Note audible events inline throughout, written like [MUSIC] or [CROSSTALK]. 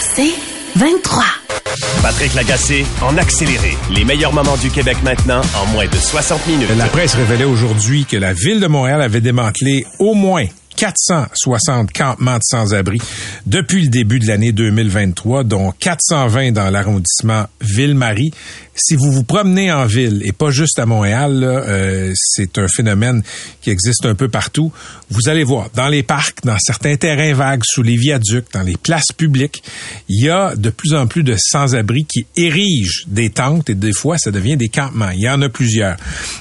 C'est 23. Patrick Lagacé en accéléré. Les meilleurs moments du Québec maintenant en moins de 60 minutes. La presse révélait aujourd'hui que la ville de Montréal avait démantelé au moins 460 campements de sans-abri depuis le début de l'année 2023, dont 420 dans l'arrondissement Ville-Marie. Si vous vous promenez en ville, et pas juste à Montréal, euh, c'est un phénomène qui existe un peu partout, vous allez voir, dans les parcs, dans certains terrains vagues, sous les viaducs, dans les places publiques, il y a de plus en plus de sans-abri qui érigent des tentes et des fois, ça devient des campements. Il y en a plusieurs.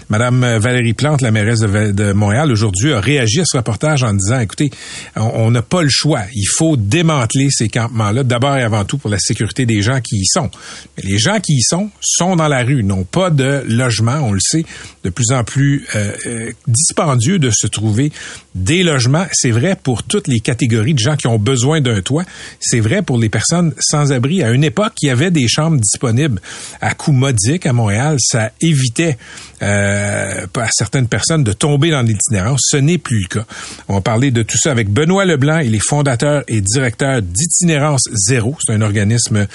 Madame Valérie Plante, la mairesse de, de Montréal, aujourd'hui, a réagi à ce reportage en disant, écoutez, on n'a pas le choix. Il faut démanteler ces campements-là, d'abord et avant tout pour la sécurité des gens qui y sont. Mais les gens qui y sont sont dans la rue, n'ont pas de logement, on le sait, de plus en plus euh, euh, dispendieux de se trouver des logements. C'est vrai pour toutes les catégories de gens qui ont besoin d'un toit. C'est vrai pour les personnes sans abri. À une époque, il y avait des chambres disponibles à coût modique à Montréal. Ça évitait euh, à certaines personnes de tomber dans l'itinérance. Ce n'est plus le cas. On va parler de tout ça avec Benoît Leblanc. Il est fondateur et directeur d'Itinérance Zéro. C'est un organisme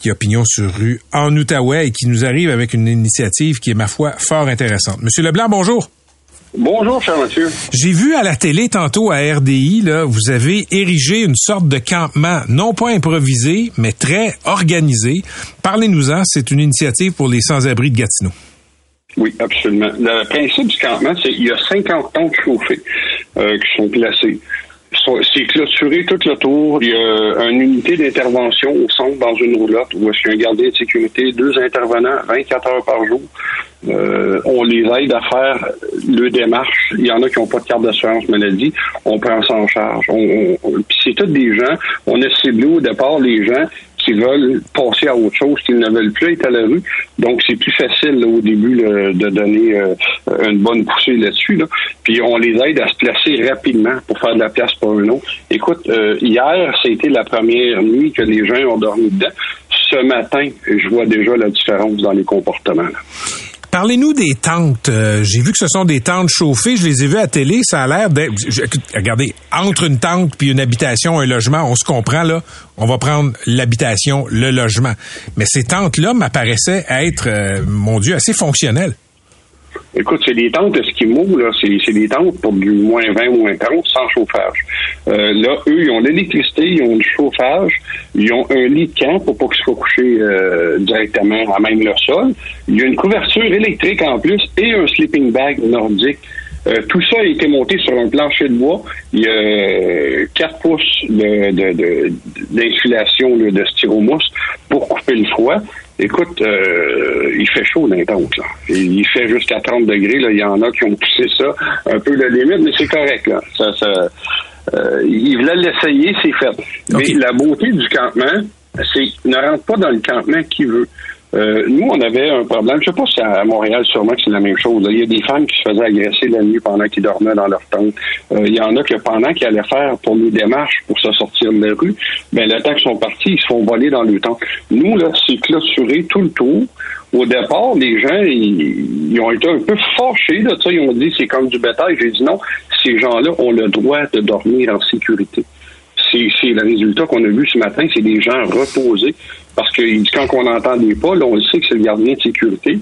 qui a pignon sur rue en Outaouais et qui nous arrive avec une initiative qui est, ma foi, fort intéressante. Monsieur Leblanc, bonjour. Bonjour, cher monsieur. J'ai vu à la télé tantôt à RDI, là, vous avez érigé une sorte de campement, non pas improvisé, mais très organisé. Parlez-nous-en, c'est une initiative pour les sans-abri de Gatineau. Oui, absolument. Le principe du campement, c'est qu'il y a 50 tentes chauffées euh, qui sont placées. C'est clôturé tout le tour. Il y a une unité d'intervention au centre dans une roulotte où y a un gardien de sécurité, deux intervenants, 24 heures par jour. Euh, on les aide à faire le démarche. Il y en a qui n'ont pas de carte d'assurance maladie. On prend ça en charge. On, Puis c'est tous des gens. On a ciblé au départ les gens qui veulent passer à autre chose, qu'ils ne veulent plus être à la rue. Donc, c'est plus facile au début de donner euh, une bonne poussée là-dessus. Puis, on les aide à se placer rapidement pour faire de la place pour un autre. Écoute, euh, hier, c'était la première nuit que les gens ont dormi dedans. Ce matin, je vois déjà la différence dans les comportements. Parlez-nous des tentes. Euh, j'ai vu que ce sont des tentes chauffées. Je les ai vues à télé. Ça a l'air d'être... Regardez, entre une tente puis une habitation, un logement, on se comprend, là. On va prendre l'habitation, le logement. Mais ces tentes-là m'apparaissaient être, euh, mon Dieu, assez fonctionnelles. Écoute, c'est des tentes Esquimaux, là. C'est des tentes pour du moins 20, moins 30, sans chauffage. Euh, là, eux, ils ont l'électricité, ils ont du chauffage, ils ont un lit de camp pour pas qu'ils soient couchés euh, directement à même le sol. Il y a une couverture électrique en plus et un sleeping bag nordique. Euh, tout ça a été monté sur un plancher de bois. Il y a 4 pouces d'insulation de, de, de pour couper le froid. Écoute, euh, il fait chaud dans les tentes, là. Il fait jusqu'à 30 degrés. Là. Il y en a qui ont poussé ça un peu la limite, mais c'est correct. Là. Ça, ça, euh, il voulait l'essayer, c'est fait. Mais la beauté du campement, c'est ne rentre pas dans le campement qui veut. Euh, nous, on avait un problème. Je sais pas si à Montréal, sûrement que c'est la même chose. Il y a des femmes qui se faisaient agresser la nuit pendant qu'ils dormaient dans leur tente. Euh, il y en a que pendant qu'ils allaient faire pour les démarches pour se sortir de la rue, ben, le temps qu'ils sont partis, ils se font voler dans le temps. Nous, là, c'est clôturé tout le tour. Au départ, les gens, ils, ont été un peu fâchés de ça. Ils ont dit c'est comme du bétail. J'ai dit non, ces gens-là ont le droit de dormir en sécurité c'est le résultat qu'on a vu ce matin, c'est des gens reposés. Parce que quand on entend des pas, là, on sait que c'est le gardien de sécurité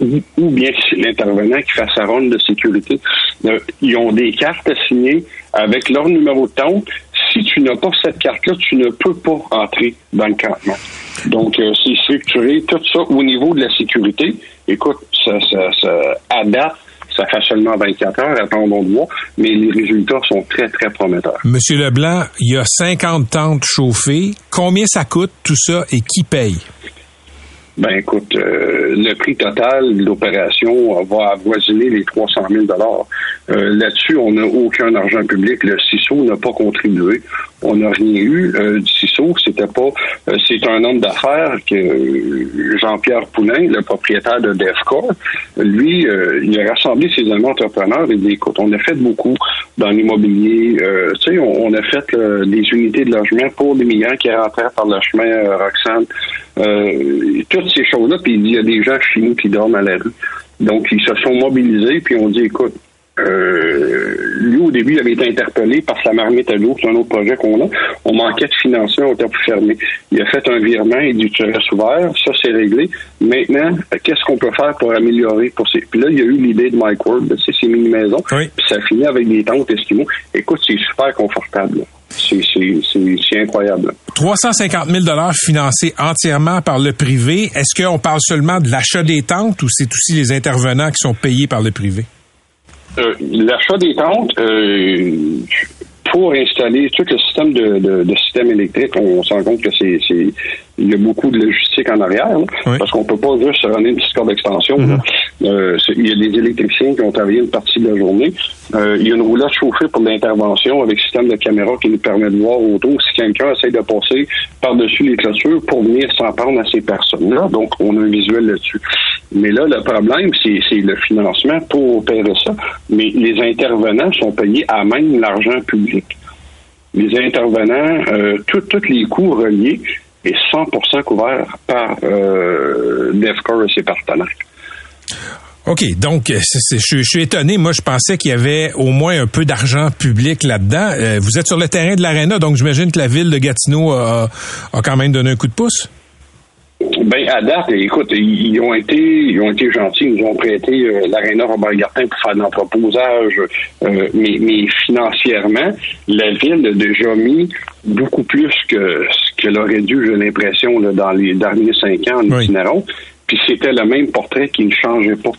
ou, bien que c'est l'intervenant qui fait sa ronde de sécurité. Euh, ils ont des cartes à signer avec leur numéro de tente. Si tu n'as pas cette carte-là, tu ne peux pas entrer dans le campement. Donc, euh, c'est structuré, tout ça au niveau de la sécurité. Écoute, ça, ça, ça adapte ça fait seulement 24 heures, attendons de voir, mais les résultats sont très, très prometteurs. Monsieur Leblanc, il y a 50 tentes chauffées. Combien ça coûte tout ça et qui paye? Ben écoute, euh, le prix total de l'opération va avoisiner les 300 000 dollars. Euh, là-dessus, on n'a aucun argent public. Le CISO n'a pas contribué. On n'a rien eu euh, du CISO. C'était pas. c'est un homme d'affaires que Jean-Pierre Poulain, le propriétaire de DEFCOR, lui, il a rassemblé ses amis entrepreneurs et dit écoute, on a fait beaucoup dans l'immobilier. tu sais, on, a fait des unités de logement pour les migrants qui rentraient par le chemin Roxane. Tout ces choses-là, puis il y a des gens chez nous qui dorment à la rue. Donc, ils se sont mobilisés, puis on dit, écoute, euh, lui, au début, il avait été interpellé par sa marmite à l'eau, c'est un autre projet qu'on a. On manquait de financement, on était plus fermé. Il a fait un virement, il dit tu restes ouvert, ça c'est réglé. Maintenant, qu'est-ce qu'on peut faire pour améliorer pour ces. Puis là, il y a eu l'idée de Mike Ward, c'est ces mini-maisons. Puis ça finit avec des tentes Eskimo. Écoute, c'est super confortable. C'est incroyable. 350 000 financés entièrement par le privé. Est-ce qu'on parle seulement de l'achat des tentes ou c'est aussi les intervenants qui sont payés par le privé? Euh, l'achat des tentes, euh, pour installer tout le système de, de, système électrique, on se rend compte que c'est il y a beaucoup de logistique en arrière, parce qu'on peut pas juste runner une petite corde d'extension. Mm-hmm. Euh, il y a des électriciens qui ont travaillé une partie de la journée. Euh, il y a une roulotte chauffée pour l'intervention avec système de caméra qui nous permet de voir autour si quelqu'un essaie de passer par-dessus les clôtures pour venir s'en prendre à ces personnes-là. Donc, on a un visuel là-dessus. Mais là, le problème, c'est le financement pour opérer ça. Mais les intervenants sont payés à même l'argent public. Les intervenants, euh, tous les coûts reliés est 100% couverts par euh, et ses partenaires. OK, donc je, suis étonné. Moi, je pensais qu'il y avait au moins un peu d'argent public là-dedans. Euh, vous êtes sur le terrain de l'aréna, donc j'imagine que la ville de Gatineau a, quand même donné un coup de pouce. Ben à date, écoute, ils ont été, ils ont été gentils, ils nous ont prêté euh, l'aréna Robert Gartin pour faire de l'entreposage, euh, mais, mais financièrement, la ville a déjà mis beaucoup plus que ce qu'elle aurait dû, j'ai l'impression, dans les derniers cinq ans en itinérant. Puis c'était le même portrait qui ne changeait pas.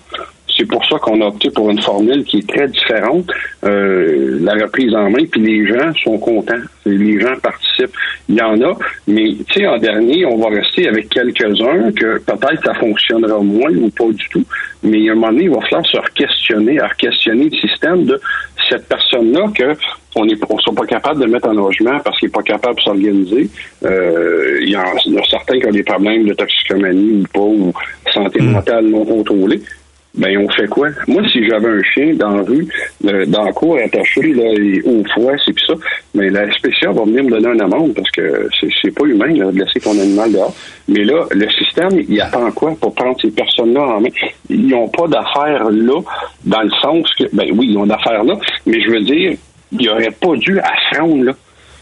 C'est pour ça qu'on a opté pour une formule qui est très différente, euh, la reprise en main, puis les gens sont contents. Les gens participent. Il y en a, mais tu sais, en dernier, on va rester avec quelques-uns que peut-être ça fonctionnera moins ou pas du tout. Mais à un moment donné, il va falloir se questionner, à questionner le système de cette personne-là que on ne soit pas capable de mettre en logement parce qu'il n'est pas capable de s'organiser. Euh, il, y en, a certains qui ont des problèmes de toxicomanie ou pas, ou santé hmm. mentale non contrôlée ben on fait quoi? Moi, si j'avais un chien dans la rue, euh, dans le cours attaché, là, au froid, c'est ça, mais la SPCA va venir me donner une amende parce que c'est pas humain de laisser ton animal dehors. Mais là, le système, il attend quoi pour prendre ces personnes-là en main? Ils n'ont pas d'affaires là, dans le sens que, ben oui, ils ont d'affaires là, mais je veux dire, ils n'auraient pas dû à se là.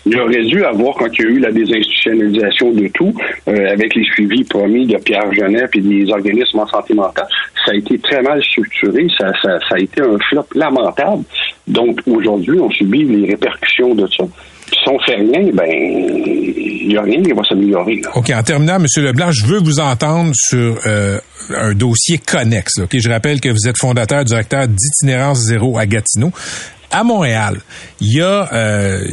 Il aurait dû avoir, quand il y a eu la désinstitutionnalisation de tout, euh, avec les suivis promis de Pierre Genet et des organismes en santé mentale, ça a été très mal structuré, ça, ça, ça a été un flop lamentable. Donc aujourd'hui, on subit les répercussions de ça. si on fait rien, ben il n'y a rien qui va s'améliorer. OK, en terminant, M. Leblanc, je veux vous entendre sur euh, un dossier connexe. Ok, Je rappelle que vous êtes fondateur, directeur d'Itinérance Zéro à Gatineau à Montréal, il y a euh,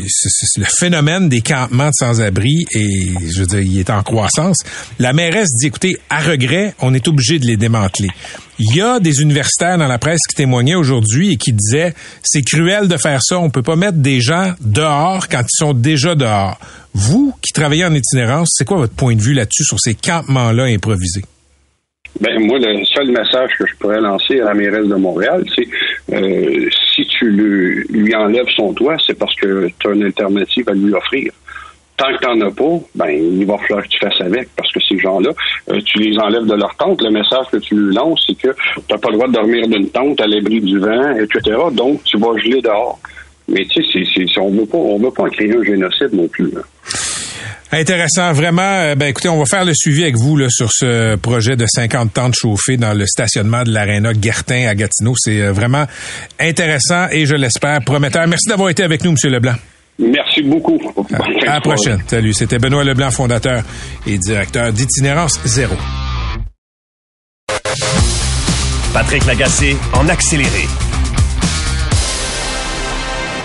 le phénomène des campements de sans-abri et je veux dire, il est en croissance. La mairesse dit, écoutez, à regret, on est obligé de les démanteler. Il y a des universitaires dans la presse qui témoignaient aujourd'hui et qui disaient, c'est cruel de faire ça, on peut pas mettre des gens dehors quand ils sont déjà dehors. Vous, qui travaillez en itinérance, c'est quoi votre point de vue là-dessus sur ces campements-là improvisés? Ben moi, le seul message que je pourrais lancer à la mairesse de Montréal, c'est euh, si tu lui, enlèves son toit, c'est parce que tu as une alternative à lui offrir. Tant que tu n'en as pas, ben il va falloir que tu fasses avec, parce que ces gens-là, euh, tu les enlèves de leur tente. Le message que tu lui lances, c'est que tu n'as pas le droit de dormir d'une tente à l'abri du vent, etc. Donc, tu vas geler dehors. Mais tu sais, on ne veut pas, créer un génocide non plus. Intéressant, vraiment. Euh, ben écoutez, on va faire le suivi avec vous là, sur ce projet de 50 temps de chauffée dans le stationnement de l'aréna Guertin à Gatineau. C'est euh, vraiment intéressant et je l'espère prometteur. Merci d'avoir été avec nous, Monsieur Leblanc. Merci beaucoup. À, la prochaine. Salut. C'était Benoît Leblanc, fondateur et directeur d'Itinérance Zéro. Patrick Lagacé en accéléré.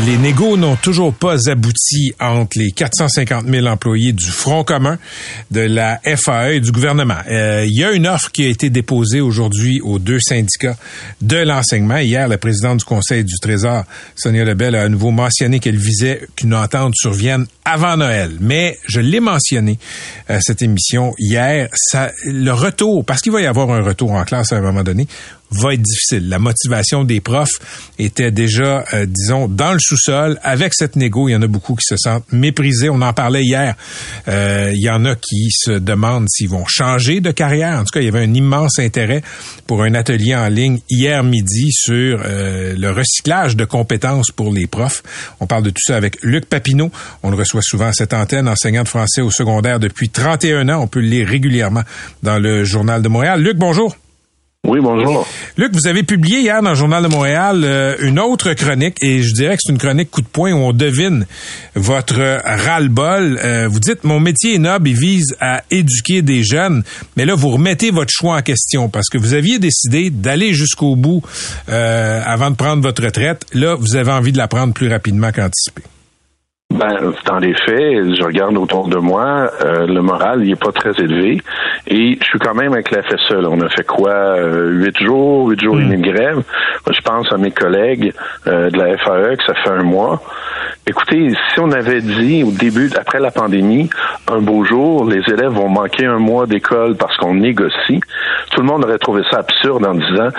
Les négos n'ont toujours pas abouti entre les 450 000 employés du Front commun, de la FAE et du gouvernement. Euh, il y a une offre qui a été déposée aujourd'hui aux deux syndicats de l'enseignement. Hier, la présidente du Conseil du Trésor, Sonia Lebel, a à nouveau mentionné qu'elle visait qu'une entente survienne avant Noël. Mais je l'ai mentionné à cette émission hier, le retour, parce qu'il va y avoir un retour en classe à un moment donné, va être difficile. La motivation des profs était déjà, euh, disons, dans le sous-sol. Avec cette négo, il y en a beaucoup qui se sentent méprisés. On en parlait hier. Euh, il y en a qui se demandent s'ils vont changer de carrière. En tout cas, il y avait un immense intérêt pour un atelier en ligne hier midi sur euh, le recyclage de compétences pour les profs. On parle de tout ça avec Luc Papineau. On le reçoit souvent à cette antenne, enseignant de français au secondaire depuis 31 ans. On peut le lire régulièrement dans le Journal de Montréal. Luc, bonjour. Oui, bonjour. Luc, vous avez publié hier dans le Journal de Montréal euh, une autre chronique, et je dirais que c'est une chronique coup de poing où on devine votre ras-le-bol. Euh, vous dites, mon métier est noble et vise à éduquer des jeunes, mais là, vous remettez votre choix en question parce que vous aviez décidé d'aller jusqu'au bout euh, avant de prendre votre retraite. Là, vous avez envie de la prendre plus rapidement qu'anticipé. Ben, dans les faits, je regarde autour de moi, euh, le moral, il est pas très élevé. Et je suis quand même avec la FSE. On a fait quoi? Euh, huit jours, huit jours et demi de grève? je pense à mes collègues euh, de la FAE que ça fait un mois. Écoutez, si on avait dit au début, après la pandémie, un beau jour, les élèves vont manquer un mois d'école parce qu'on négocie, tout le monde aurait trouvé ça absurde en disant,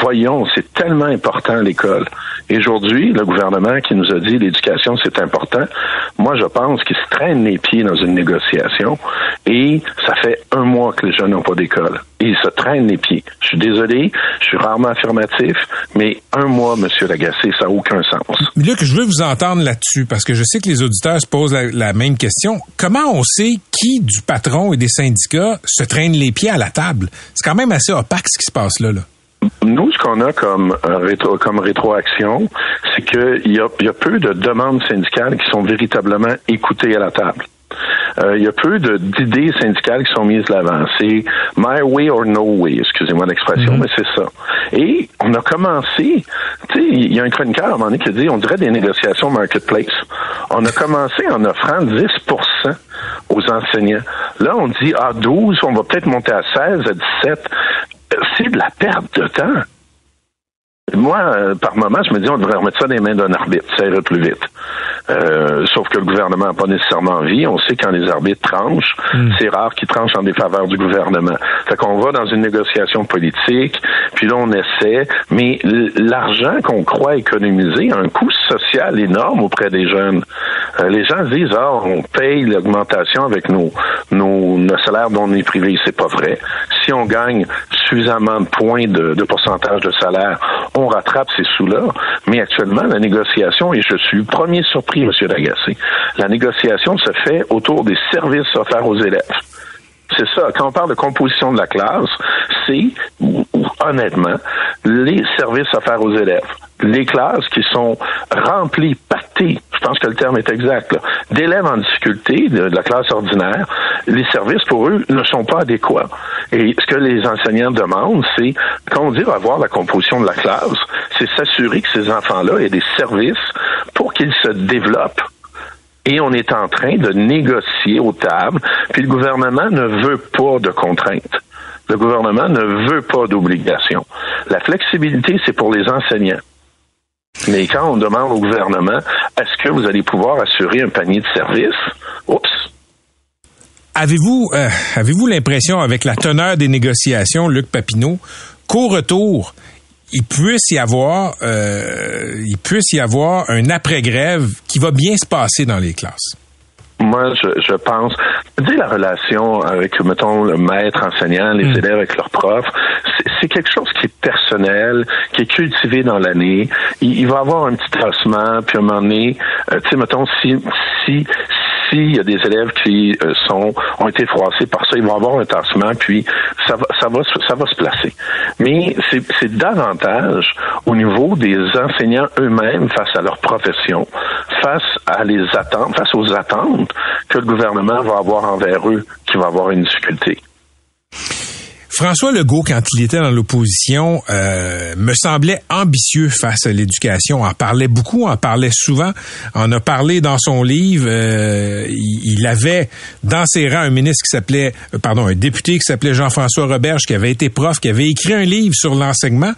voyons, c'est tellement important l'école. Et aujourd'hui, le gouvernement qui nous a dit l'éducation c'est important, moi je pense qu'il se traîne les pieds dans une négociation et ça fait un mois que les jeunes n'ont pas d'école. Ils se traînent les pieds. Je suis désolé, je suis rarement affirmatif, mais un mois, Monsieur Lagacé, ça n'a aucun sens. Luc, je veux vous entendre là-dessus parce que je sais que les auditeurs se posent la, même question. Comment on sait qui du patron et des syndicats se traîne les pieds à la table? C'est quand même assez opaque ce qui se passe là. Nous, ce qu'on a comme euh, rétro, comme rétroaction, c'est qu'il y a, y a peu de demandes syndicales qui sont véritablement écoutées à la table. Euh, il y a peu d'idées syndicales qui sont mises de l'avant. C'est my way or no way, excusez-moi l'expression, mhm. mais c'est ça. Et on a commencé, tu sais, il y a un chroniqueur à un moment donné qui a dit, on dirait des négociations marketplace. On a commencé en offrant 10% aux enseignants. Là, on dit, ah, 12, on va peut-être monter à 16, à 17. C'est de la perte de temps. Moi, euh, par moment, je me dis, on devrait remettre ça dans les mains d'un arbitre, ça irait plus vite. Euh, sauf que le gouvernement n'a pas nécessairement envie. On sait quand les arbitres tranchent, hmm. c'est rare qu'ils tranchent en défaveur du gouvernement. Fait qu'on va dans une négociation politique, puis là on essaie, mais l'argent qu'on croit économiser a un coût social énorme auprès des jeunes. Euh, les gens disent, ah, on paye l'augmentation avec nos, nos, nos salaires dont on est privé. C'est pas vrai. Si on gagne suffisamment de points de, pourcentage de salaire, on rattrape ces sous-là. Mais actuellement, la négociation, et je suis premier surpris M. Lagacé. La négociation se fait autour des services offerts aux élèves. C'est ça. Quand on parle de composition de la classe, c'est, honnêtement, les services offerts aux élèves. Les classes qui sont remplies, pâtées, je pense que le terme est exact, d'élèves en difficulté, de, la classe ordinaire, les services pour eux ne sont pas adéquats. Et ce que les enseignants demandent, c'est, quand on dit avoir la composition de la classe, c'est s'assurer que ces enfants-là aient des services pour qu'ils se développent et on est en train de négocier aux tables, puis le gouvernement ne veut pas de contraintes. Le gouvernement ne veut pas d'obligations. La flexibilité, c'est pour les enseignants. Mais quand on demande au gouvernement, est-ce que vous allez pouvoir assurer un panier de services? Oups. Avez-vous euh, avez-vous l'impression, avec la teneur des négociations, Luc Papineau, qu'au retour, il puisse y avoir, euh, il puisse y avoir un après-grève qui va bien se passer dans les classes? Moi, je, je pense, dis la relation avec, mettons, le maître enseignant, les mm. élèves avec leurs profs, c'est quelque chose qui est personnel, qui est cultivé dans l'année. Il, il, va avoir un petit tassement, puis à un moment donné, euh, tu sais, mettons, si, si, s'il y a des élèves qui euh, sont ont été froissés par ça, ils vont avoir un tassement, puis ça va, ça va, ça va se placer. Mais c'est davantage au niveau des enseignants eux-mêmes face à leur profession, face à les attentes, face aux attentes que le gouvernement va avoir envers eux, qui va avoir une difficulté. François Legault, quand il était dans l'opposition, euh, me semblait ambitieux face à l'éducation. En parlait beaucoup, en parlait souvent. En a parlé dans son livre. Euh, il, avait dans ses rangs un ministre qui s'appelait, euh, pardon, un député qui s'appelait Jean-François Roberge, qui avait été prof, qui avait écrit un livre sur l'enseignement.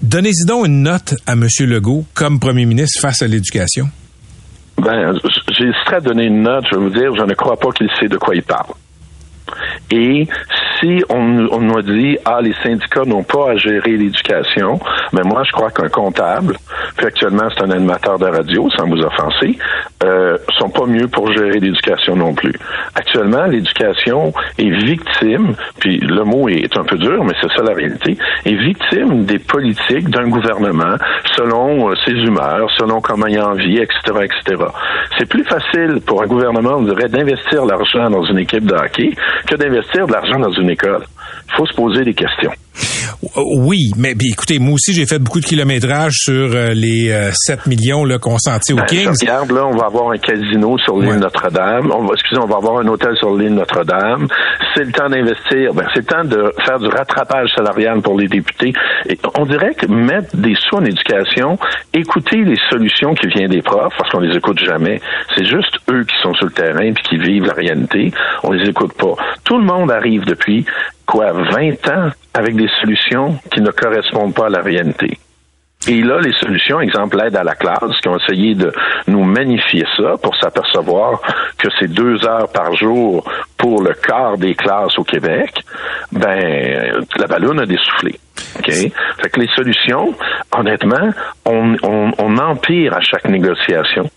Donnez-y donc une note à M. Legault comme premier ministre face à l'éducation. Ben, j'hésiterais à donner une note. Je vais vous dire, je ne crois pas qu'il sait de quoi il parle. Et si on, on nous dit ah les syndicats n'ont pas à gérer l'éducation, mais moi je crois qu'un comptable, puis actuellement c'est un animateur de radio, sans vous offenser, euh, sont pas mieux pour gérer l'éducation non plus. Actuellement, l'éducation est victime, puis le mot est un peu dur, mais c'est ça la réalité, est victime des politiques d'un gouvernement selon euh, ses humeurs, selon comment il a envie, etc., etc. C'est plus facile pour un gouvernement, on dirait, d'investir l'argent dans une équipe de hockey que d'investir de l'argent dans une école. Il faut se poser des questions. Oui, mais écoutez, moi aussi j'ai fait beaucoup de kilométrage sur euh, les 7 euh, millions consentis au ben, Kings. regarde là, on va avoir un casino sur l'île Notre-Dame. On va, excusez, on va avoir un hôtel sur l'île Notre-Dame. C'est le temps d'investir. Ben, c'est le temps de faire du rattrapage salarial pour les députés. On dirait que mettre des sous en éducation, écouter les solutions qui viennent des profs, parce qu'on les écoute jamais. C'est juste eux qui sont sur le terrain et qui vivent la réalité. On les écoute pas. Tout le monde arrive depuis quoi 20 ans avec des solutions qui ne correspondent pas à la réalité. Et là, les solutions, exemple l'aide à la classe, qui ont essayé de nous magnifier ça pour s'apercevoir que c'est deux heures par jour pour le quart des classes au Québec, ben la ballonne a dessoufflé. OK? Fait que les solutions, honnêtement, on, on empire à chaque négociation.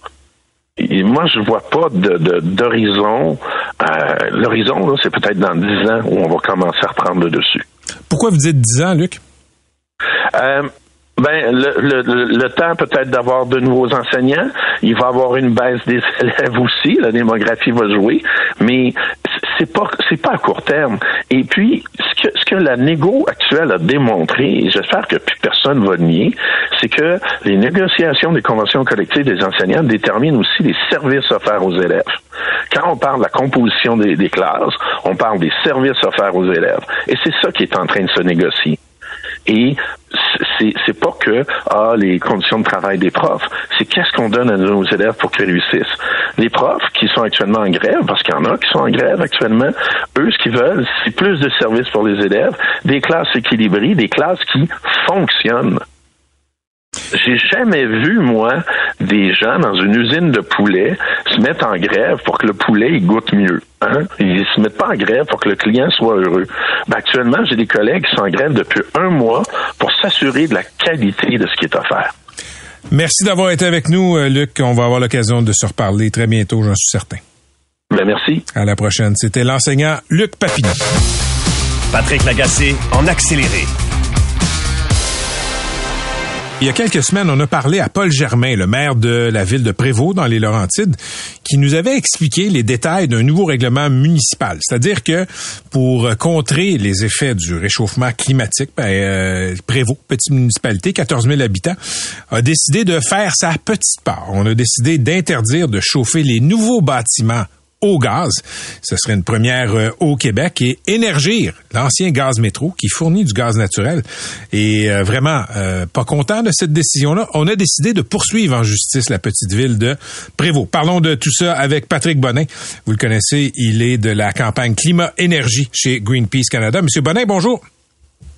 Et moi, je vois pas d'horizon. Euh, L'horizon, c'est peut-être dans dix ans où on va commencer à reprendre le dessus. Pourquoi vous dites dix ans, Luc? Euh, ben, le, le, le temps peut-être d'avoir de nouveaux enseignants. Il va y avoir une baisse des [LAUGHS] élèves aussi. La démographie va jouer, mais c'est pas c'est pas à court terme. Et puis, ce que ce que la négo actuelle a démontré, et j'espère que plus personne va nier, c'est que les négociations des conventions collectives des enseignants déterminent aussi les services offerts aux élèves. Quand on parle de la composition des, des classes, on parle des services offerts aux élèves. Et c'est ça qui est en train de se négocier. Et c'est pas que ah les conditions de travail des profs, c'est qu'est-ce qu'on donne à nos élèves pour qu'ils réussissent. Les profs qui sont actuellement en grève, parce qu'il y en a qui sont en grève actuellement, eux ce qu'ils veulent, c'est plus de services pour les élèves, des classes équilibrées, des classes qui fonctionnent. J'ai jamais vu, moi, des gens dans une usine de poulet se mettre en grève pour que le poulet il goûte mieux. Hein? Ils se mettent pas en grève pour que le client soit heureux. Ben, actuellement, j'ai des collègues qui sont en grève depuis un mois pour s'assurer de la qualité de ce qui est offert. Merci d'avoir été avec nous, euh, Luc. On va avoir l'occasion de se reparler très bientôt, j'en suis certain. Ben, merci. À la prochaine. C'était l'enseignant Luc Papineau. Patrick Lagacé en accéléré. Il y a quelques semaines, on a parlé à Paul Germain, le maire de la ville de Prévost dans les Laurentides, qui nous avait expliqué les détails d'un nouveau règlement municipal. C'est-à-dire que pour contrer les effets du réchauffement climatique, ben, euh, Prévost, petite municipalité, 14 000 habitants, a décidé de faire sa petite part. On a décidé d'interdire de chauffer les nouveaux bâtiments au gaz. Ce serait une première euh, au Québec et Énergir, l'ancien gaz métro qui fournit du gaz naturel, est euh, vraiment euh, pas content de cette décision-là. On a décidé de poursuivre en justice la petite ville de Prévost. Parlons de tout ça avec Patrick Bonin. Vous le connaissez, il est de la campagne climat-énergie chez Greenpeace Canada. Monsieur Bonin, bonjour.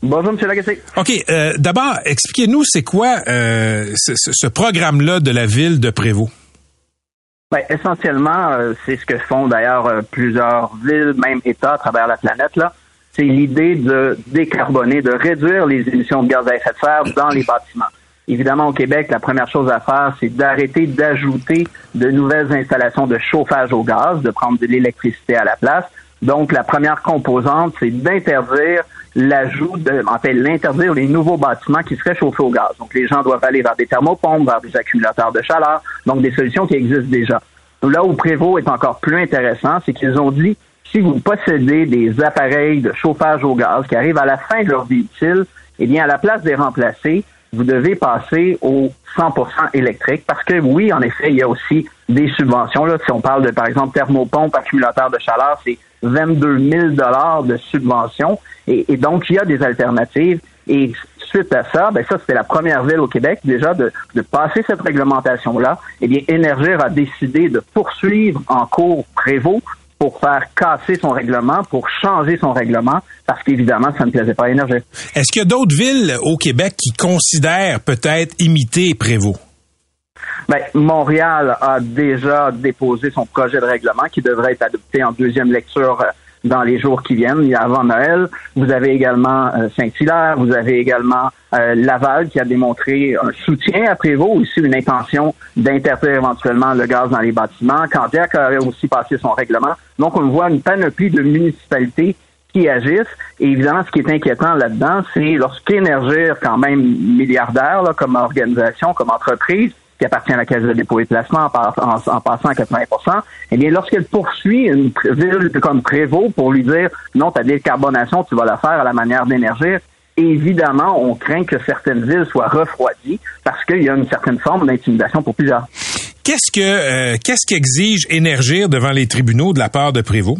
Bonjour, M. Lagacé. OK. D'abord, expliquez-nous, c'est quoi ce, ce programme-là de la ville de Prévost? Ben, essentiellement, euh, c'est ce que font d'ailleurs euh, plusieurs villes, même États à travers la planète. Là, c'est l'idée de décarboner, de réduire les émissions de gaz à effet de serre dans les bâtiments. Évidemment, au Québec, la première chose à faire, c'est d'arrêter d'ajouter de nouvelles installations de chauffage au gaz, de prendre de l'électricité à la place. Donc, la première composante, c'est d'interdire l'ajout de, en fait, l'interdire les nouveaux bâtiments qui seraient chauffés au gaz. Donc, les gens doivent aller vers des thermopompes, vers des accumulateurs de chaleur, donc des solutions qui existent déjà. Là où Prévost est encore plus intéressant, c'est qu'ils ont dit, si vous possédez des appareils de chauffage au gaz qui arrivent à la fin de leur vie utile, eh bien, à la place de les remplacer, vous devez passer au 100% électrique parce que oui, en effet, il y a aussi des subventions. Là. Si on parle de, par exemple, thermopompe, accumulateur de chaleur, c'est 22 000 dollars de subventions. Et, donc, il y a des alternatives. Et suite à ça, ben ça, c'était la première ville au Québec déjà de, passer cette réglementation-là. Eh bien, Énergir a décidé de poursuivre en cours Prévost pour faire casser son règlement, pour changer son règlement, parce qu'évidemment, ça ne plaisait pas à Énergie. Est-ce qu'il y a d'autres villes au Québec qui considèrent peut-être imiter Prévost? Ben, Montréal a déjà déposé son projet de règlement qui devrait être adopté en deuxième lecture euh, dans les jours qui viennent. Avant Noël, vous avez également euh, Saint-Hilaire, vous avez également euh, Laval qui a démontré un soutien à Prévost, aussi une intention d'interdire éventuellement le gaz dans les bâtiments. Candiac a aussi passé son règlement. Donc, on voit une panoplie de municipalités qui agissent. Et évidemment, ce qui est inquiétant là-dedans, c'est lorsqu'Énergir, quand même milliardaire comme organisation, comme entreprise, qui appartient à la Caisse de dépôt et placement en, passant à 80 eh bien, lorsqu'elle poursuit une ville comme Prévost pour lui dire non, ta décarbonation, tu vas la faire à la manière d'énergie, évidemment, on craint que certaines villes soient refroidies parce qu'il y a une certaine forme d'intimidation pour plusieurs. Qu'est-ce que euh, qu'est-ce qu'exige Énergir devant les tribunaux de la part de Prévost?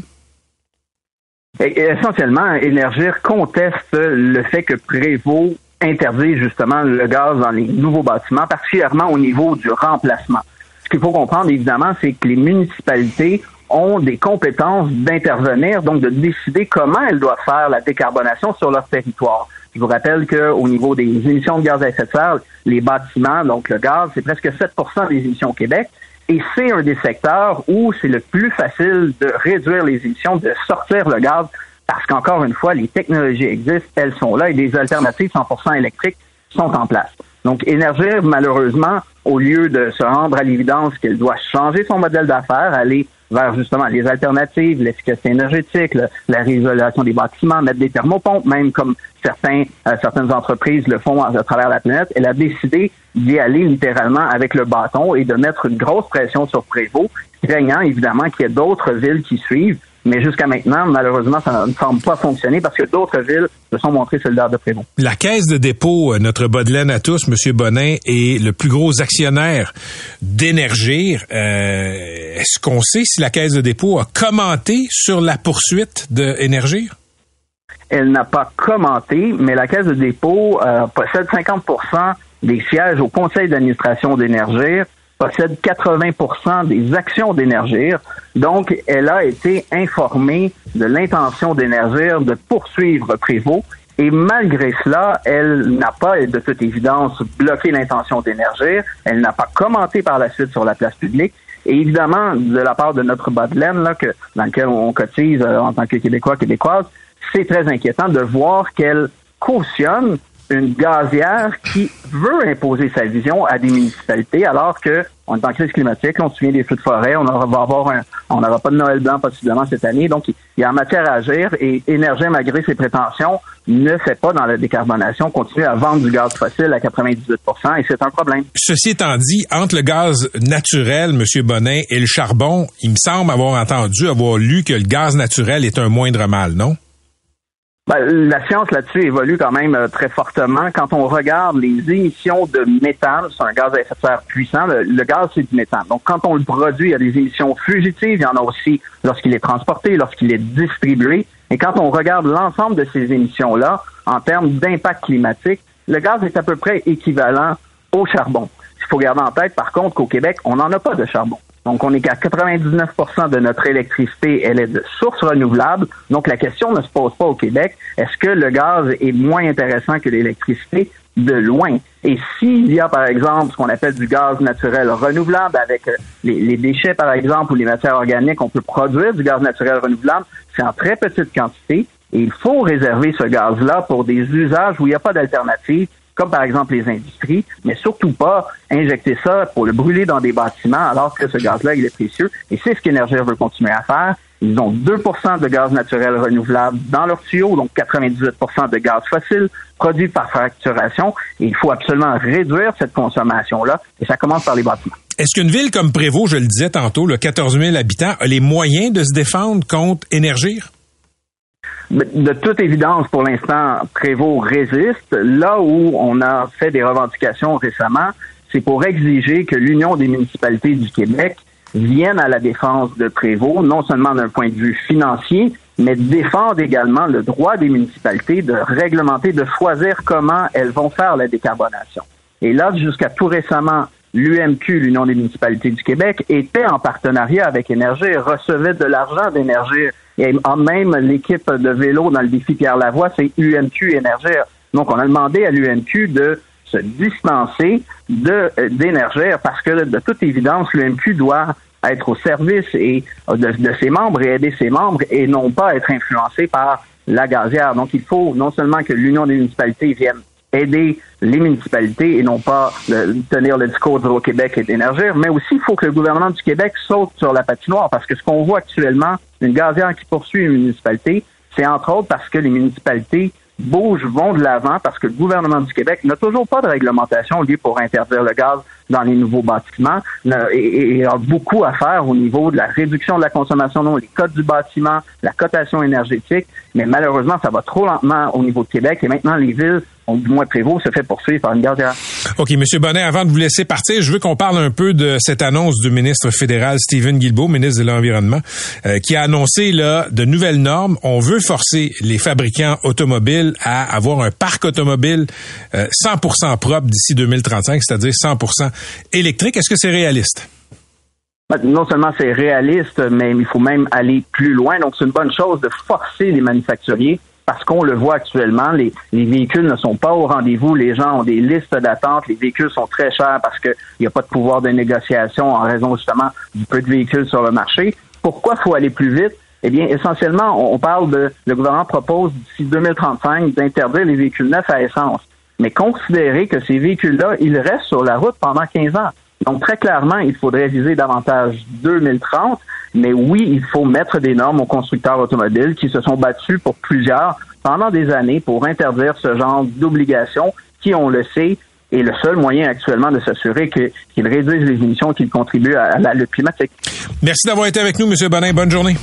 essentiellement, Énergir conteste le fait que Prévost interdit justement le gaz dans les nouveaux bâtiments, particulièrement au niveau du remplacement. Ce qu'il faut comprendre, évidemment, c'est que les municipalités ont des compétences d'intervenir, donc de décider comment elles doivent faire la décarbonation sur leur territoire. Je vous rappelle qu'au niveau des émissions de gaz à effet de serre, les bâtiments, donc le gaz, c'est presque 7% des émissions au Québec. Et c'est un des secteurs où c'est le plus facile de réduire les émissions, de sortir le gaz parce qu'encore une fois, les technologies existent, elles sont là et des alternatives 100% électriques sont en place. Donc, Énergir, malheureusement, au lieu de se rendre à l'évidence qu'elle doit changer son modèle d'affaires, aller vers justement les alternatives, l'efficacité énergétique, la réisolation des bâtiments, mettre des thermopompes, même comme certains, euh, certaines entreprises le font à, à, travers la planète, elle a décidé d'y aller littéralement avec le bâton et de mettre une grosse pression sur Prévost, craignant évidemment qu'il y ait d'autres villes qui suivent mais jusqu'à maintenant, malheureusement, ça ne semble pas fonctionner parce que d'autres villes se sont montrées solidaires de Prévost. La Caisse de dépôt, euh, notre bas à tous, M. Bonin, est le plus gros actionnaire d'Énergir. Euh, Est-ce qu'on sait si la Caisse de dépôt a commenté sur la poursuite d'Énergir? Elle n'a pas commenté, mais la Caisse de dépôt euh, possède 50% des sièges au conseil d'administration d'Énergir possède 80% des actions d'Énergir. Donc, elle a été informée de l'intention d'Énergir de poursuivre Prévost. Et malgré cela, elle n'a pas, de toute évidence, bloqué l'intention d'Énergir. Elle n'a pas commenté par la suite sur la place publique. Et évidemment, de la part de notre bas de laine, là, que, dans lequel on cotise euh, en tant que Québécois, Québécoises, c'est très inquiétant de voir qu'elle cautionne une gazière qui veut imposer sa vision à des municipalités, alors que on est en crise climatique, on se souvient des feux de forêt, on va avoir un, on n'aura pas de Noël blanc possiblement cette année, donc il y a matière à agir et Énergie, malgré ses prétentions, ne fait pas dans la décarbonation, continue à vendre du gaz fossile à 98% et c'est un problème. Ceci étant dit, entre le gaz naturel, M. Bonin, et le charbon, il me semble avoir entendu, avoir lu que le gaz naturel est un moindre mal, non? Ben, la science là-dessus évolue quand même euh, très fortement. Quand on regarde les émissions de méthane, c'est un gaz à effet de serre puissant, le, gaz c'est du méthane. Donc quand on le produit, il y a des émissions fugitives, il y en a aussi lorsqu'il est transporté, lorsqu'il est distribué. Et quand on regarde l'ensemble de ces émissions-là, en termes d'impact climatique, le gaz est à peu près équivalent au charbon. Il faut garder en tête, par contre, qu'au Québec, on n'en a pas de charbon. Donc, on est qu'à 99% de notre électricité, elle est de source renouvelable. Donc, la question ne se pose pas au Québec. Est-ce que le gaz est moins intéressant que l'électricité? De loin. Et s'il y a, par exemple, ce qu'on appelle du gaz naturel renouvelable avec euh, les, les, déchets, par exemple, ou les matières organiques, on peut produire du gaz naturel renouvelable. C'est en très petite quantité. Et il faut réserver ce gaz-là pour des usages où il n'y a pas d'alternative comme par exemple les industries, mais surtout pas injecter ça pour le brûler dans des bâtiments alors que ce gaz-là, il est précieux. Et c'est ce qu'Énergie veut continuer à faire. Ils ont 2% de gaz naturel renouvelable dans leurs tuyaux, donc 98% de gaz fossile produit par fracturation. Et il faut absolument réduire cette consommation-là. Et ça commence par les bâtiments. Est-ce qu'une ville comme Prévost, je le disais tantôt, le 14 000 habitants, a les moyens de se défendre contre Énergir? De toute évidence, pour l'instant, Prévost résiste. Là où on a fait des revendications récemment, c'est pour exiger que l'Union des municipalités du Québec vienne à la défense de Prévost, non seulement d'un point de vue financier, mais défendre également le droit des municipalités de réglementer, de choisir comment elles vont faire la décarbonation. Et là, jusqu'à tout récemment, l'UMQ, l'Union des municipalités du Québec, était en partenariat avec Énergie, recevait de l'argent d'Énergie et même l'équipe de vélo dans le défi Pierre Lavoie, c'est UMQ Énergère. Donc, on a demandé à l'UMQ de se distancer de euh, d'énergère parce que de toute évidence, l'UMQ doit être au service et de, de ses membres et aider ses membres et non pas être influencé par la gazière. Donc, il faut non seulement que l'Union des municipalités vienne aider les municipalités et non pas tenir le discours au Québec et d'énergir, mais aussi il faut que le gouvernement du Québec saute sur la patinoire parce que ce qu'on voit actuellement, une gazière qui poursuit une municipalité, c'est entre autres parce que les municipalités bougent, vont de l'avant parce que le gouvernement du Québec n'a toujours pas de réglementation liée pour interdire le gaz dans les nouveaux bâtiments et, et, a beaucoup à faire au niveau de la réduction de la consommation d'eau, les codes du bâtiment, la cotation énergétique, mais malheureusement, ça va trop lentement au niveau de Québec et maintenant les villes du moins Prévost se fait poursuivre par une gardière. OK, M. Bonnet, avant de vous laisser partir, je veux qu'on parle un peu de cette annonce du ministre fédéral Stephen Guilbeault, ministre de l'Environnement, euh, qui a annoncé là de nouvelles normes. On veut forcer les fabricants automobiles à avoir un parc automobile 100% euh, propre d'ici 2035, c'est-à-dire 100% électrique. Est-ce que c'est réaliste? Ben, non seulement c'est réaliste, mais il faut même aller plus loin. Donc, c'est une bonne chose de forcer les manufacturiers parce qu'on le voit actuellement, les, véhicules ne sont pas au rendez-vous, les gens ont des listes d'attente, les véhicules sont très chers parce qu'il n'y a pas de pouvoir de négociation en raison justement du peu de véhicules sur le marché. Pourquoi faut aller plus vite? Eh bien, essentiellement, on parle de, le gouvernement propose d'ici 2035 d'interdire les véhicules neufs à essence. Mais considérer que ces véhicules-là, ils restent sur la route pendant 15 ans. Donc, très clairement, il faudrait viser davantage 2030 mais oui, il faut mettre des normes aux constructeurs automobiles qui se sont battus pour plusieurs pendant des années pour interdire ce genre d'obligations qui, on le sait, est le seul moyen actuellement de s'assurer qu'ils réduisent les émissions et qu'ils contribuent à la lutte climatique. Merci d'avoir été avec nous, M. Bonin. Bonne journée.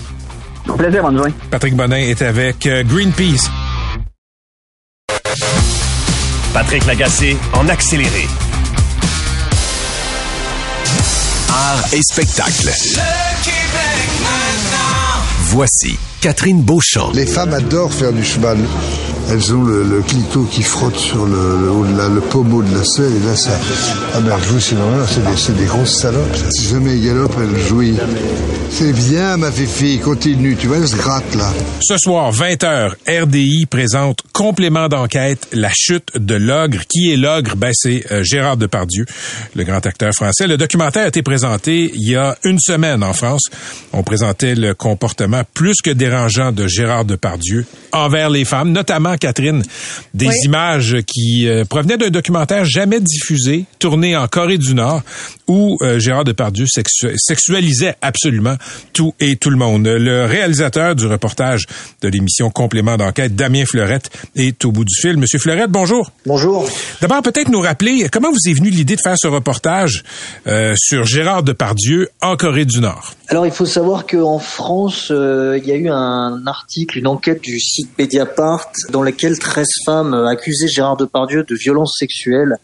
Au plaisir, bonne journée. Patrick Bonin est avec euh, Greenpeace. Patrick Lagacé en accéléré. Art et spectacle. Voici Catherine Beauchamp. Les femmes adorent faire du cheval. Elles ont le, le clito qui frotte sur le, le, le, pommeau de la selle et là ça. Ah ben jouit c'est normal, c'est des, des, grosses salopes. Si jamais elles galopent, elles jouent. C'est bien ma fille, continue, tu vois, elle se gratte là. Ce soir, 20h, RDI présente complément d'enquête, la chute de l'ogre. Qui est l'ogre? Ben c'est euh, Gérard Depardieu, le grand acteur français. Le documentaire a été présenté il y a une semaine en France. On présentait le comportement plus que dérangeant de Gérard Depardieu envers les femmes, notamment Catherine, des images qui euh, provenaient d'un documentaire jamais diffusé, tourné en Corée du Nord, où euh, Gérard Depardieu sexualisait absolument tout et tout le monde. Le réalisateur du reportage de l'émission Complément d'enquête, Damien Fleurette, est au bout du fil. Monsieur Fleurette, bonjour. Bonjour. D'abord, peut-être nous rappeler comment vous est venue l'idée de faire ce reportage euh, sur Gérard Depardieu en Corée du Nord? Alors, il faut savoir qu'en France, il y a eu un article, une enquête du site Mediapart dans laquelle 13 femmes accusaient Gérard Depardieu de violences sexuelles.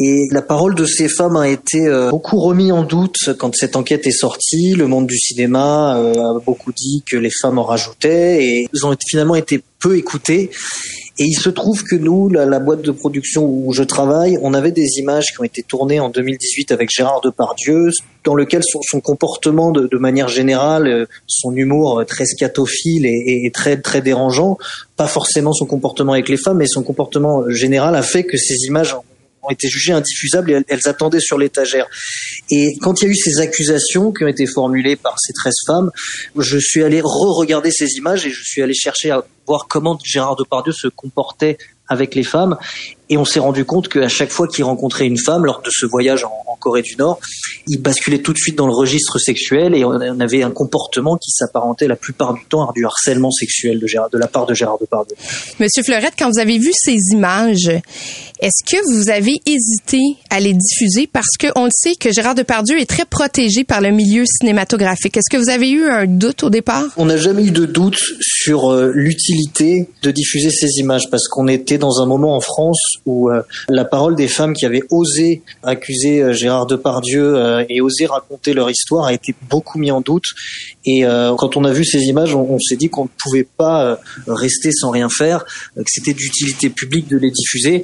Et la parole de ces femmes a été euh, beaucoup remis en doute quand cette enquête est sortie. Le monde du cinéma euh, a beaucoup dit que les femmes en rajoutaient et ils ont finalement été peu écoutés. Et il se trouve que nous, la, boîte de production où je travaille, on avait des images qui ont été tournées en 2018 avec Gérard Depardieu, dans lequel son, son comportement de, de, manière générale, euh, son humour très scatophile et, et, très très dérangeant, pas forcément son comportement avec les femmes, mais son comportement général a fait que ces images ont été jugées indiffusables et elles, attendaient sur l'étagère. Et quand il y a eu ces accusations qui ont été formulées par ces 13 femmes, je suis allé re-regarder ces images et je suis allé chercher à voir comment Gérard Depardieu se comportait avec les femmes. Et on s'est rendu compte qu'à chaque fois qu'il rencontrait une femme lors de ce voyage en, Corée du Nord, il basculait tout de suite dans le registre sexuel et on avait un comportement qui s'apparentait la plupart du temps à du harcèlement sexuel de, Gérard, de la part de Gérard Depardieu. Monsieur Fleurette, quand vous avez vu ces images, est-ce que vous avez hésité à les diffuser? Parce qu'on le sait que Gérard Depardieu est très protégé par le milieu cinématographique. Est-ce que vous avez eu un doute au départ? On n'a jamais eu de doute sur euh, l'utilité de diffuser ces images parce qu'on était dans un moment en France où euh, la parole des femmes qui avaient osé accuser euh, Gérard Depardieu euh, et osé raconter leur histoire a été beaucoup mis en doute. Et quand on a vu ces images, on, s'est dit qu'on ne pouvait pas rester sans rien faire, que c'était d'utilité publique de les diffuser.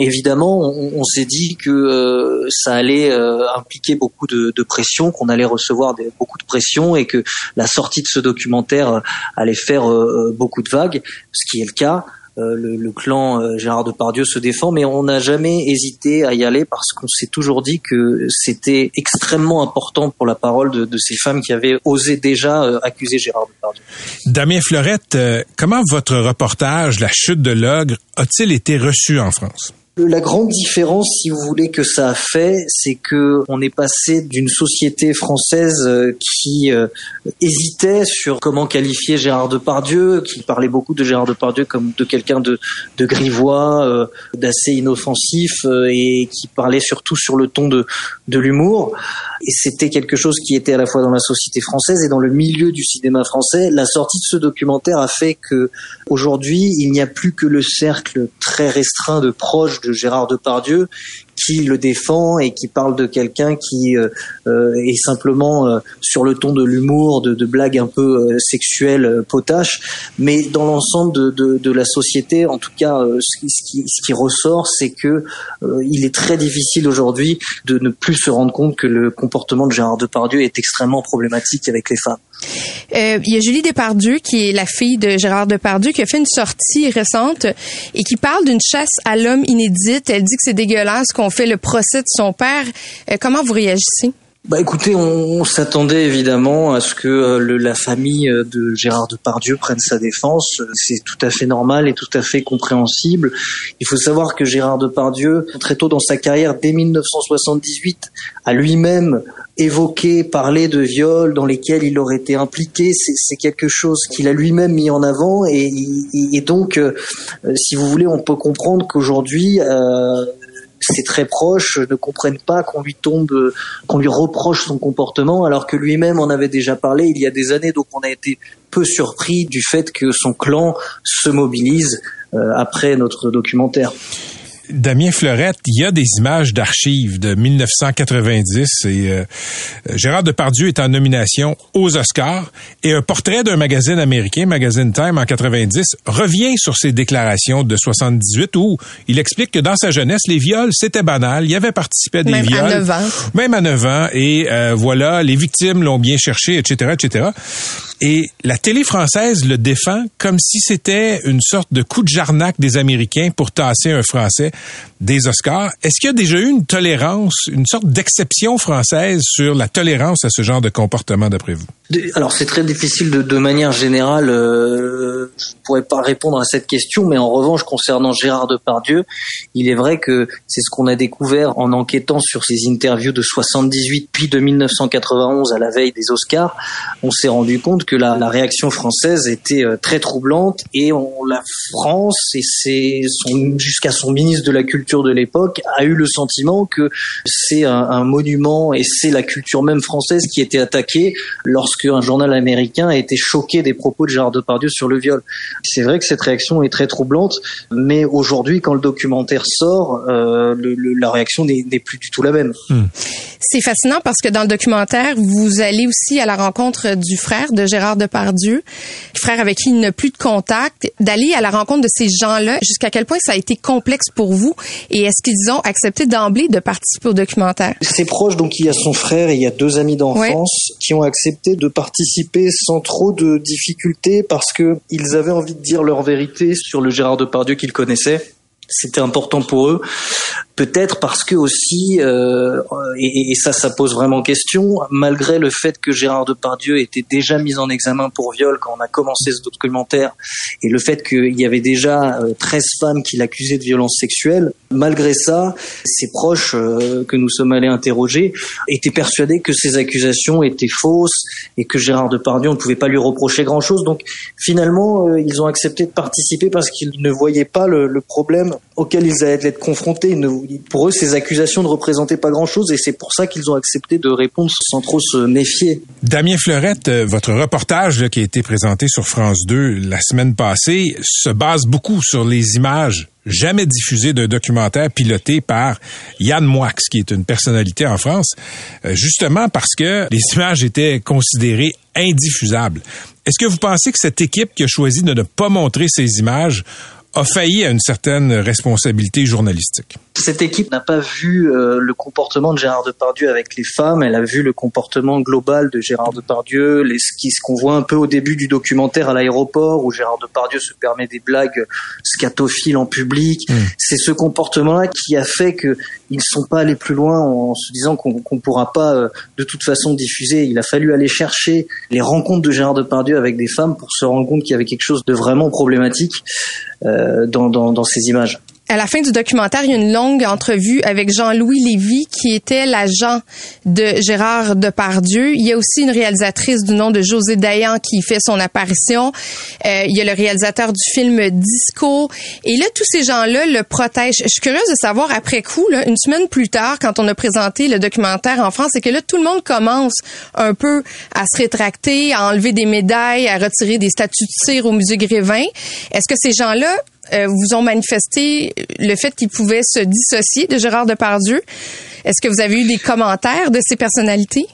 évidemment, on, s'est dit que ça allait impliquer beaucoup de, de pression, qu'on allait recevoir des, beaucoup de pression et que la sortie de ce documentaire allait faire beaucoup de vagues, ce qui est le cas. Le, le, clan Gérard Depardieu se défend, mais on n'a jamais hésité à y aller parce qu'on s'est toujours dit que c'était extrêmement important pour la parole de, de, ces femmes qui avaient osé déjà accuser Gérard Depardieu. Damien Fleurette, comment votre reportage La chute de l'ogre a-t-il été reçu en France? La grande différence, si vous voulez, que ça a fait, c'est que on est passé d'une société française euh, qui euh, hésitait sur comment qualifier Gérard Depardieu, qui parlait beaucoup de Gérard Depardieu comme de quelqu'un de, grivois, euh, d'assez inoffensif et qui parlait surtout sur le ton de, l'humour. Et c'était quelque chose qui était à la fois dans la société française et dans le milieu du cinéma français. La sortie de ce documentaire a fait que aujourd'hui, il n'y a plus que le cercle très restreint de proches Gérard Depardieu qui le défend et qui parle de quelqu'un qui euh, euh, est simplement euh, sur le ton de l'humour, de, de, blagues un peu sexuelles, potaches. Mais dans l'ensemble de, de, de, la société, en tout cas, ce qui, ce qui ressort, c'est que il est très difficile aujourd'hui de ne plus se rendre compte que le comportement de Gérard Depardieu est extrêmement problématique avec les femmes. Euh, il y a Julie Depardieu, qui est la fille de Gérard Depardieu, qui a fait une sortie récente et qui parle d'une chasse à l'homme inédite. Elle dit que c'est dégueulasse qu'on fait le procès de son père. Euh, comment vous réagissez? Bah écoutez, on, s'attendait évidemment à ce que euh, la famille de Gérard Depardieu prenne sa défense. C'est tout à fait normal et tout à fait compréhensible. Il faut savoir que Gérard Depardieu, très tôt dans sa carrière, dès 1978, a lui-même évoqué, parlé de viols dans lesquels il aurait été impliqué. C'est quelque chose qu'il a lui-même mis en avant et, et, donc, euh, si vous voulez, on peut comprendre qu'aujourd'hui, euh, ses très proches ne comprennent pas qu'on lui tombe, qu'on lui reproche son comportement, alors que lui-même en avait déjà parlé il y a des années. Donc on a été peu surpris du fait que son clan se mobilise euh, après notre documentaire. Damien Fleurette, il y a des images d'archives de 1990 et euh, Gérard Depardieu est en nomination aux Oscars et un portrait d'un magazine américain, Magazine Time en 90, revient sur ses déclarations de 78 où il explique que dans sa jeunesse, les viols, c'était banal. Il avait participé à des même viols. À 9 ans. Même à 9 ans. Et euh, voilà, les victimes l'ont bien cherché, etc., etc. Et la télé française le défend comme si c'était une sorte de coup de jarnac des Américains pour tasser un Français des Oscars. Est-ce qu'il y a déjà eu une tolérance, une sorte d'exception française sur la tolérance à ce genre de comportement d'après vous? Alors c'est très difficile de, manière générale, euh, je ne pourrais pas répondre à cette question, mais en revanche concernant Gérard Depardieu, il est vrai que c'est ce qu'on a découvert en enquêtant sur ses interviews de 78 puis de 1991 à la veille des Oscars. On s'est rendu compte que la, la, réaction française était euh, très troublante et on, la France et c'est jusqu'à son ministre de la culture de l'époque a eu le sentiment que c'est un, un monument et c'est la culture même française qui était attaquée lorsque qu'un journal américain a été choqué des propos de Gérard Depardieu sur le viol. C'est vrai que cette réaction est très troublante, mais aujourd'hui, quand le documentaire sort, euh, le, la réaction n'est plus du tout la même. Hmm. C'est fascinant parce que dans le documentaire, vous allez aussi à la rencontre du frère de Gérard Depardieu, frère avec qui il n'a plus de contact, d'aller à la rencontre de ces gens-là. Jusqu'à quel point ça a été complexe pour vous et est-ce qu'ils ont accepté d'emblée de participer au documentaire? C'est proche, donc il y a son frère et il y a deux amis d'enfance qui ont accepté de participer sans trop de difficultés parce que ils avaient envie de dire leur vérité sur le Gérard Depardieu qu'ils connaissaient. C'était important pour eux. Peut-être parce que aussi, euh, et, et, ça, ça pose vraiment question, malgré le fait que Gérard Depardieu était déjà mis en examen pour viol quand on a commencé ce documentaire, et le fait qu'il y avait déjà 13 euh, femmes qui l'accusaient de violence sexuelle, malgré ça, ses proches euh, que nous sommes allés interroger étaient persuadés que ces accusations étaient fausses et que Gérard Depardieu, on ne pouvait pas lui reprocher grand-chose. Donc finalement, euh, ils ont accepté de participer parce qu'ils ne voyaient pas le, le problème auquel ils allaient être confrontés. Pour eux, ces accusations ne représentaient pas grand-chose et c'est pour ça qu'ils ont accepté de répondre sans trop se méfier. Damien Fleurette, euh, votre reportage qui a été présenté sur France 2 la semaine passée se base beaucoup sur les images jamais diffusées d'un documentaire piloté par Yann Moix, qui est une personnalité en France, euh, justement parce que les [LAUGHS] images étaient considérées indiffusables. Est-ce que vous pensez que cette équipe qui a choisi de ne pas montrer ces images a failli à une certaine responsabilité journalistique. Cette équipe n'a pas vu euh, le comportement de Gérard Depardieu avec les femmes, elle a vu le comportement global de Gérard Depardieu, les, ce qu'on voit un peu au début du documentaire à l'aéroport où Gérard Depardieu se permet des blagues scatophiles en public. Hmm. C'est ce comportement-là qui a fait que ils ne sont pas allés plus loin en se disant qu'on ne pourra pas euh, de toute façon diffuser. Il a fallu aller chercher les rencontres de Gérard Depardieu avec des femmes pour se rendre compte qu'il y avait quelque chose de vraiment problématique dans, dans, dans ces images à la fin du documentaire, il y a une longue entrevue avec Jean-Louis Lévy, qui était l'agent de Gérard Depardieu. Il y a aussi une réalisatrice du nom de José Dayan qui fait son apparition. Euh, il y a le réalisateur du film Disco. Et là, tous ces gens-là le protègent. Je suis curieuse de savoir, après coup, là, une semaine plus tard, quand on a présenté le documentaire en France, c'est que là, tout le monde commence un peu à se rétracter, à enlever des médailles, à retirer des statues de cire au musée Grévin. Est-ce que ces gens-là vous ont manifesté le fait qu'ils pouvaient se dissocier de Gérard Depardieu. Est-ce que vous avez eu des commentaires de ces personnalités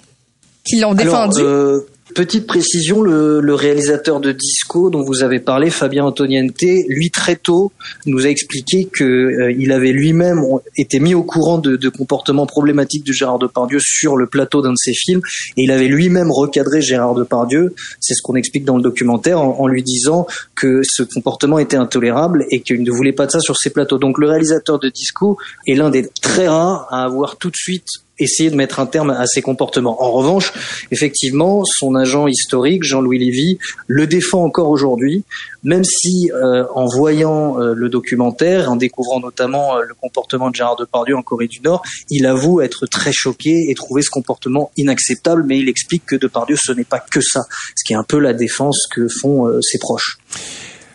qui l'ont défendu? Euh, Petite précision, le, le, réalisateur de Disco dont vous avez parlé, Fabien Antoniente, lui très tôt nous a expliqué que euh, avait lui-même été mis au courant de, de, comportements problématiques de Gérard Depardieu sur le plateau d'un de ses films, et il avait lui-même recadré Gérard Depardieu. C'est ce qu'on explique dans le documentaire en, en, lui disant que ce comportement était intolérable et qu'il ne voulait pas de ça sur ses plateaux. Donc le réalisateur de Disco est l'un des très rares à avoir tout de suite essayer de mettre un terme à ces comportements. En revanche, effectivement, son agent historique, Jean-Louis Lévy, le défend encore aujourd'hui, même si euh, en voyant euh, le documentaire, en découvrant notamment euh, le comportement de Gérard Depardieu en Corée du Nord, il avoue être très choqué et trouver ce comportement inacceptable, mais il explique que Depardieu, ce n'est pas que ça, ce qui est un peu la défense que font ses proches.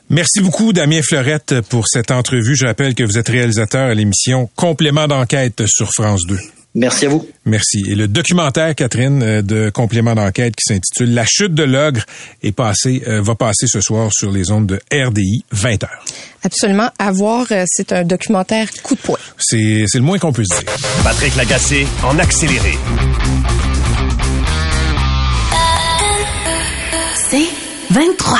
Merci beaucoup, Damien Fleurette, pour cette entrevue. Je rappelle que vous êtes réalisateur à l'émission Complément d'enquête sur France 2. Merci à vous. Merci. Et le documentaire, Catherine, euh, de complément d'enquête qui s'intitule La chute de l'ogre est passé, euh, va passer ce soir sur les ondes de RDI 20h. Absolument. À voir, euh, c'est un documentaire coup de poing. C'est, c'est le moins qu'on puisse dire. Patrick Lagacé en accéléré. C'est 23.